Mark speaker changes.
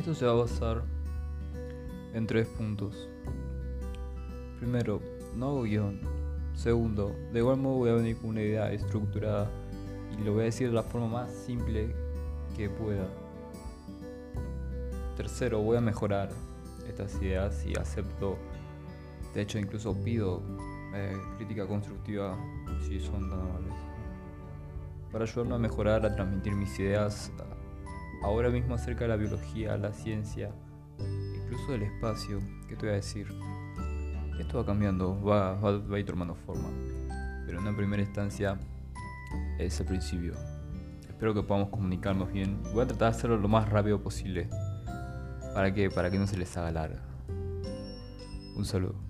Speaker 1: Esto se va a basar en tres puntos. Primero, no hago guion. Segundo, de igual modo voy a venir con una idea estructurada y lo voy a decir de la forma más simple que pueda. Tercero, voy a mejorar estas ideas y acepto, de hecho incluso pido eh, crítica constructiva si son tan amables, para ayudarme a mejorar, a transmitir mis ideas ahora mismo acerca de la biología, la ciencia, incluso del espacio, ¿qué te voy a decir? Esto va cambiando, va, va, a ir tomando forma, pero en una primera instancia es el principio. Espero que podamos comunicarnos bien. Voy a tratar de hacerlo lo más rápido posible. ¿Para que Para que no se les haga larga. Un saludo.